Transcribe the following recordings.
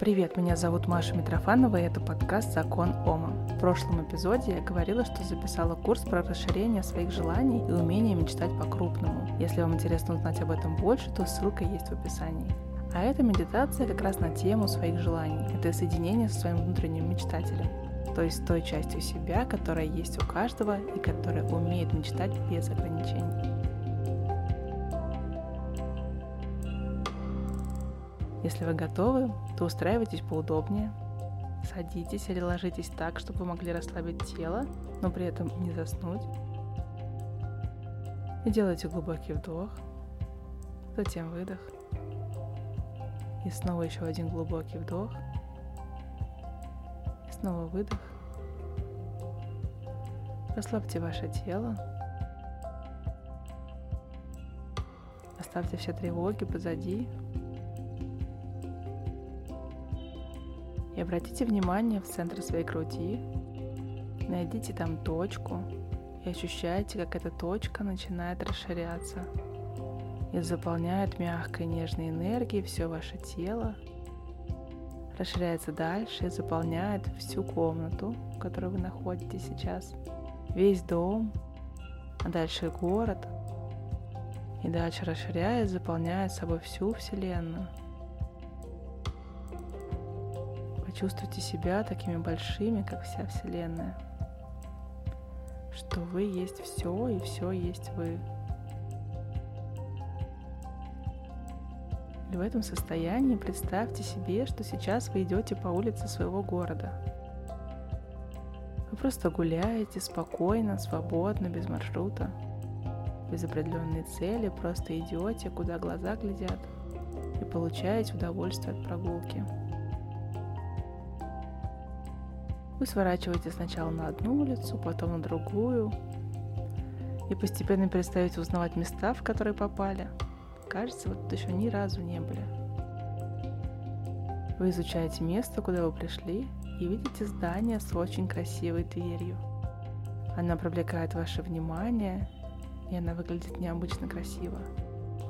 Привет, меня зовут Маша Митрофанова, и это подкаст «Закон Ома». В прошлом эпизоде я говорила, что записала курс про расширение своих желаний и умение мечтать по-крупному. Если вам интересно узнать об этом больше, то ссылка есть в описании. А эта медитация как раз на тему своих желаний. Это соединение со своим внутренним мечтателем. То есть той частью себя, которая есть у каждого и которая умеет мечтать без ограничений. Если вы готовы, то устраивайтесь поудобнее, садитесь или ложитесь так, чтобы вы могли расслабить тело, но при этом не заснуть. И делайте глубокий вдох, затем выдох. И снова еще один глубокий вдох. И снова выдох. Расслабьте ваше тело. Оставьте все тревоги позади. И обратите внимание в центр своей груди. Найдите там точку и ощущайте, как эта точка начинает расширяться и заполняет мягкой нежной энергией все ваше тело. Расширяется дальше и заполняет всю комнату, в которой вы находитесь сейчас, весь дом, а дальше город. И дальше расширяет, заполняет собой всю Вселенную. Почувствуйте себя такими большими, как вся Вселенная. Что вы есть все, и все есть вы. И в этом состоянии представьте себе, что сейчас вы идете по улице своего города. Вы просто гуляете спокойно, свободно, без маршрута, без определенной цели, просто идете, куда глаза глядят, и получаете удовольствие от прогулки. Вы сворачиваете сначала на одну улицу, потом на другую, и постепенно перестаете узнавать места, в которые попали. Кажется, вы тут еще ни разу не были. Вы изучаете место, куда вы пришли, и видите здание с очень красивой дверью. Она привлекает ваше внимание, и она выглядит необычно красиво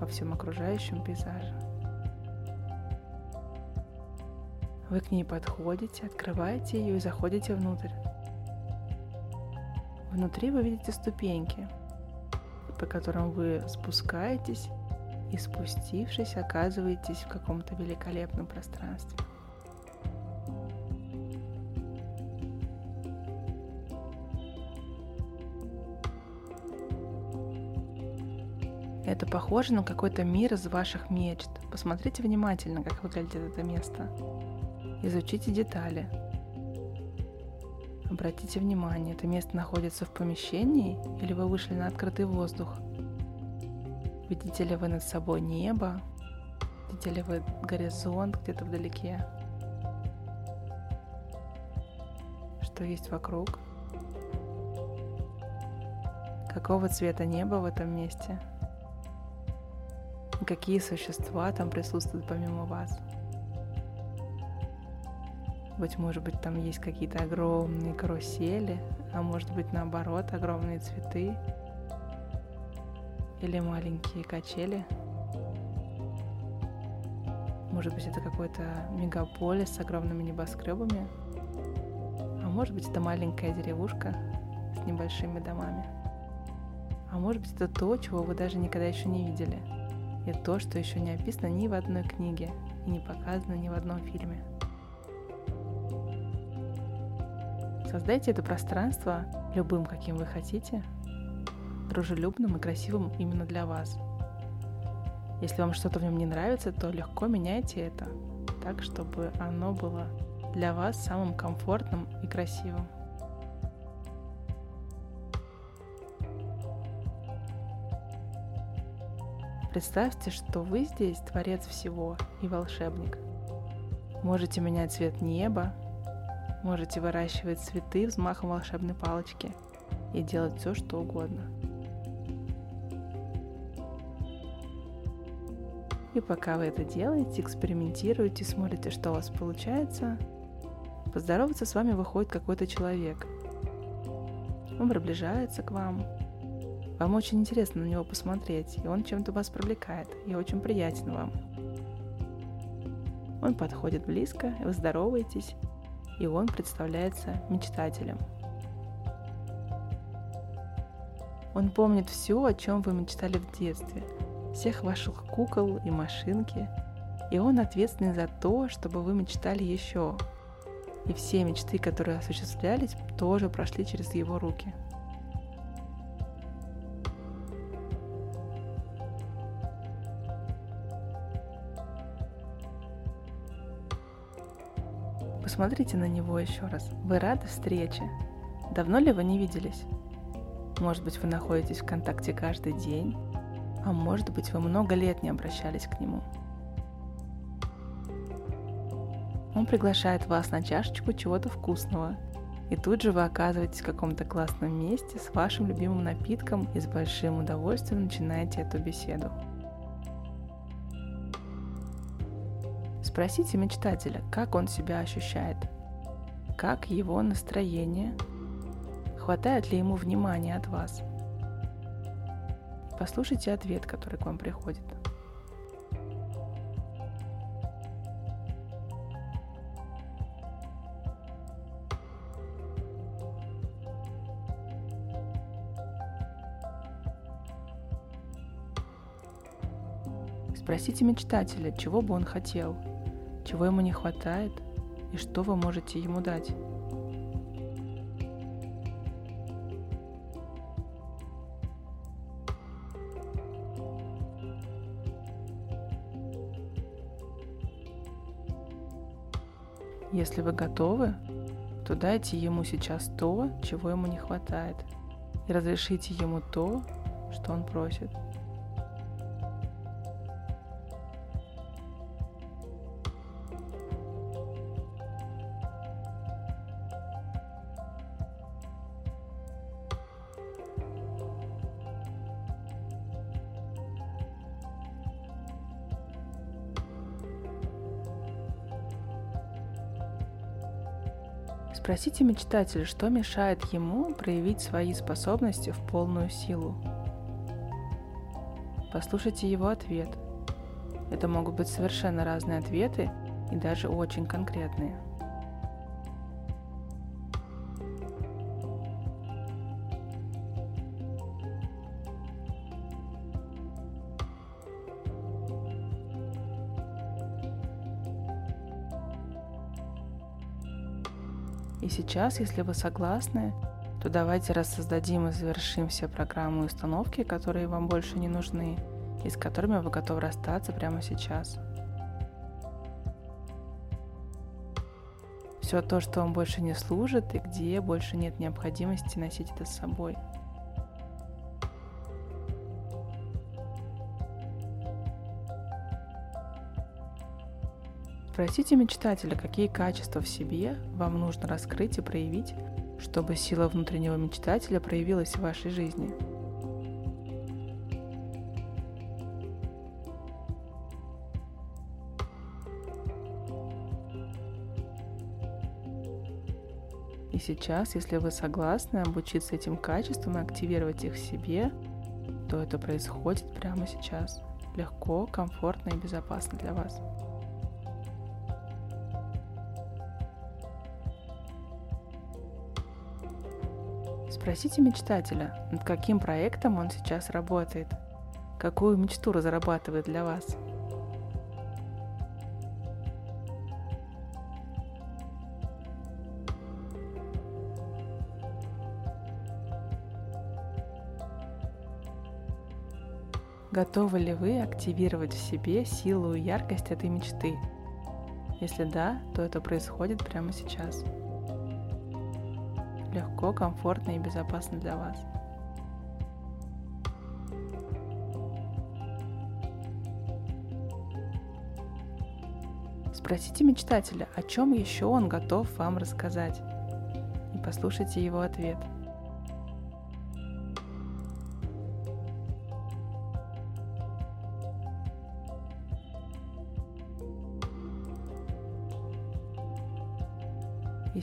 во всем окружающем пейзаже. Вы к ней подходите, открываете ее и заходите внутрь. Внутри вы видите ступеньки, по которым вы спускаетесь и спустившись оказываетесь в каком-то великолепном пространстве. Это похоже на какой-то мир из ваших мечт. Посмотрите внимательно, как выглядит это место. Изучите детали. Обратите внимание, это место находится в помещении или вы вышли на открытый воздух? Видите ли вы над собой небо? Видите ли вы горизонт где-то вдалеке? Что есть вокруг? Какого цвета небо в этом месте? какие существа там присутствуют помимо вас? Быть может быть, там есть какие-то огромные карусели, а может быть, наоборот, огромные цветы или маленькие качели. Может быть, это какой-то мегаполис с огромными небоскребами. А может быть, это маленькая деревушка с небольшими домами. А может быть, это то, чего вы даже никогда еще не видели. И то, что еще не описано ни в одной книге и не показано ни в одном фильме. Создайте это пространство любым, каким вы хотите, дружелюбным и красивым именно для вас. Если вам что-то в нем не нравится, то легко меняйте это так, чтобы оно было для вас самым комфортным и красивым. Представьте, что вы здесь творец всего и волшебник. Можете менять цвет неба, Можете выращивать цветы взмахом волшебной палочки и делать все, что угодно. И пока вы это делаете, экспериментируете, смотрите, что у вас получается, поздороваться с вами выходит какой-то человек. Он приближается к вам. Вам очень интересно на него посмотреть, и он чем-то вас привлекает, и очень приятен вам. Он подходит близко, вы здороваетесь, и он представляется мечтателем. Он помнит все, о чем вы мечтали в детстве, всех ваших кукол и машинки, и он ответственный за то, чтобы вы мечтали еще. И все мечты, которые осуществлялись, тоже прошли через его руки. Посмотрите на него еще раз. Вы рады встрече? Давно ли вы не виделись? Может быть, вы находитесь в контакте каждый день, а может быть, вы много лет не обращались к нему. Он приглашает вас на чашечку чего-то вкусного, и тут же вы оказываетесь в каком-то классном месте с вашим любимым напитком и с большим удовольствием начинаете эту беседу. Спросите мечтателя, как он себя ощущает, как его настроение, хватает ли ему внимания от вас. Послушайте ответ, который к вам приходит. Спросите мечтателя, чего бы он хотел – чего ему не хватает и что вы можете ему дать. Если вы готовы, то дайте ему сейчас то, чего ему не хватает, и разрешите ему то, что он просит. Спросите мечтателя, что мешает ему проявить свои способности в полную силу. Послушайте его ответ. Это могут быть совершенно разные ответы и даже очень конкретные. И сейчас, если вы согласны, то давайте рассоздадим и завершим все программы и установки, которые вам больше не нужны, и с которыми вы готовы расстаться прямо сейчас. Все то, что вам больше не служит и где больше нет необходимости носить это с собой – Спросите мечтателя, какие качества в себе вам нужно раскрыть и проявить, чтобы сила внутреннего мечтателя проявилась в вашей жизни. И сейчас, если вы согласны обучиться этим качествам и активировать их в себе, то это происходит прямо сейчас. Легко, комфортно и безопасно для вас. Спросите мечтателя, над каким проектом он сейчас работает, какую мечту разрабатывает для вас. Готовы ли вы активировать в себе силу и яркость этой мечты? Если да, то это происходит прямо сейчас легко, комфортно и безопасно для вас. Спросите мечтателя, о чем еще он готов вам рассказать, и послушайте его ответ –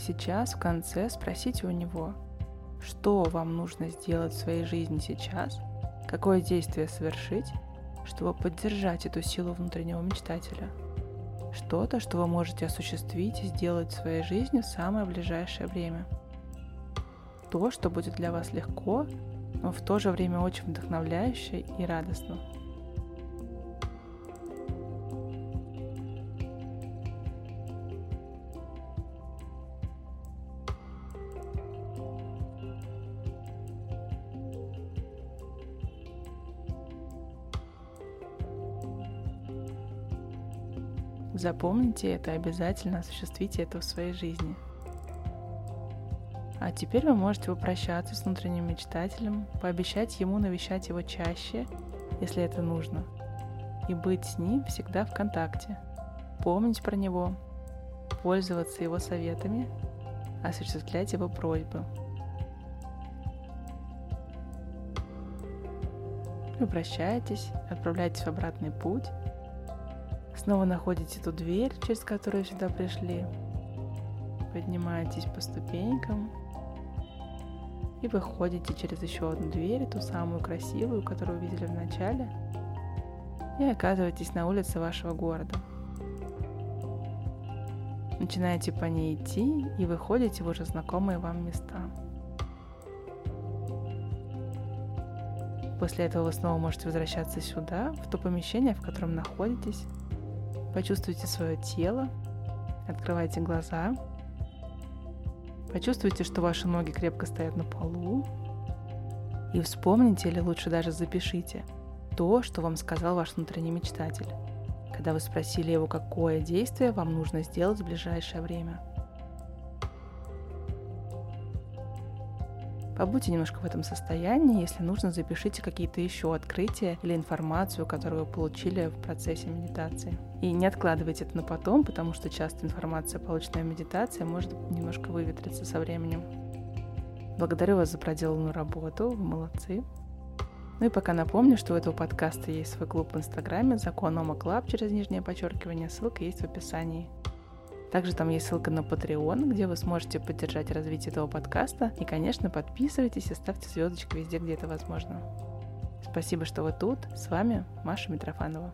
сейчас в конце спросите у него, что вам нужно сделать в своей жизни сейчас, какое действие совершить, чтобы поддержать эту силу внутреннего мечтателя, Что-то, что вы можете осуществить и сделать в своей жизни в самое ближайшее время. То, что будет для вас легко, но в то же время очень вдохновляюще и радостно. Запомните это, обязательно осуществите это в своей жизни. А теперь вы можете попрощаться с внутренним мечтателем, пообещать ему навещать его чаще, если это нужно, и быть с ним всегда в контакте, помнить про него, пользоваться его советами, осуществлять его просьбы. Вы прощаетесь, отправляетесь в обратный путь Снова находите ту дверь, через которую сюда пришли. Поднимаетесь по ступенькам и выходите через еще одну дверь, ту самую красивую, которую видели в начале, и оказываетесь на улице вашего города. Начинаете по ней идти и выходите в уже знакомые вам места. После этого вы снова можете возвращаться сюда, в то помещение, в котором находитесь, Почувствуйте свое тело, открывайте глаза, почувствуйте, что ваши ноги крепко стоят на полу, и вспомните, или лучше даже запишите, то, что вам сказал ваш внутренний мечтатель, когда вы спросили его, какое действие вам нужно сделать в ближайшее время – Побудьте немножко в этом состоянии. Если нужно, запишите какие-то еще открытия или информацию, которую вы получили в процессе медитации. И не откладывайте это на потом, потому что часто информация, полученная в медитации, может немножко выветриться со временем. Благодарю вас за проделанную работу, вы молодцы. Ну и пока напомню, что у этого подкаста есть свой клуб в Инстаграме «Закон Ома Club» через нижнее подчеркивание, ссылка есть в описании. Также там есть ссылка на Patreon, где вы сможете поддержать развитие этого подкаста. И, конечно, подписывайтесь и ставьте звездочки везде, где это возможно. Спасибо, что вы тут. С вами Маша Митрофанова.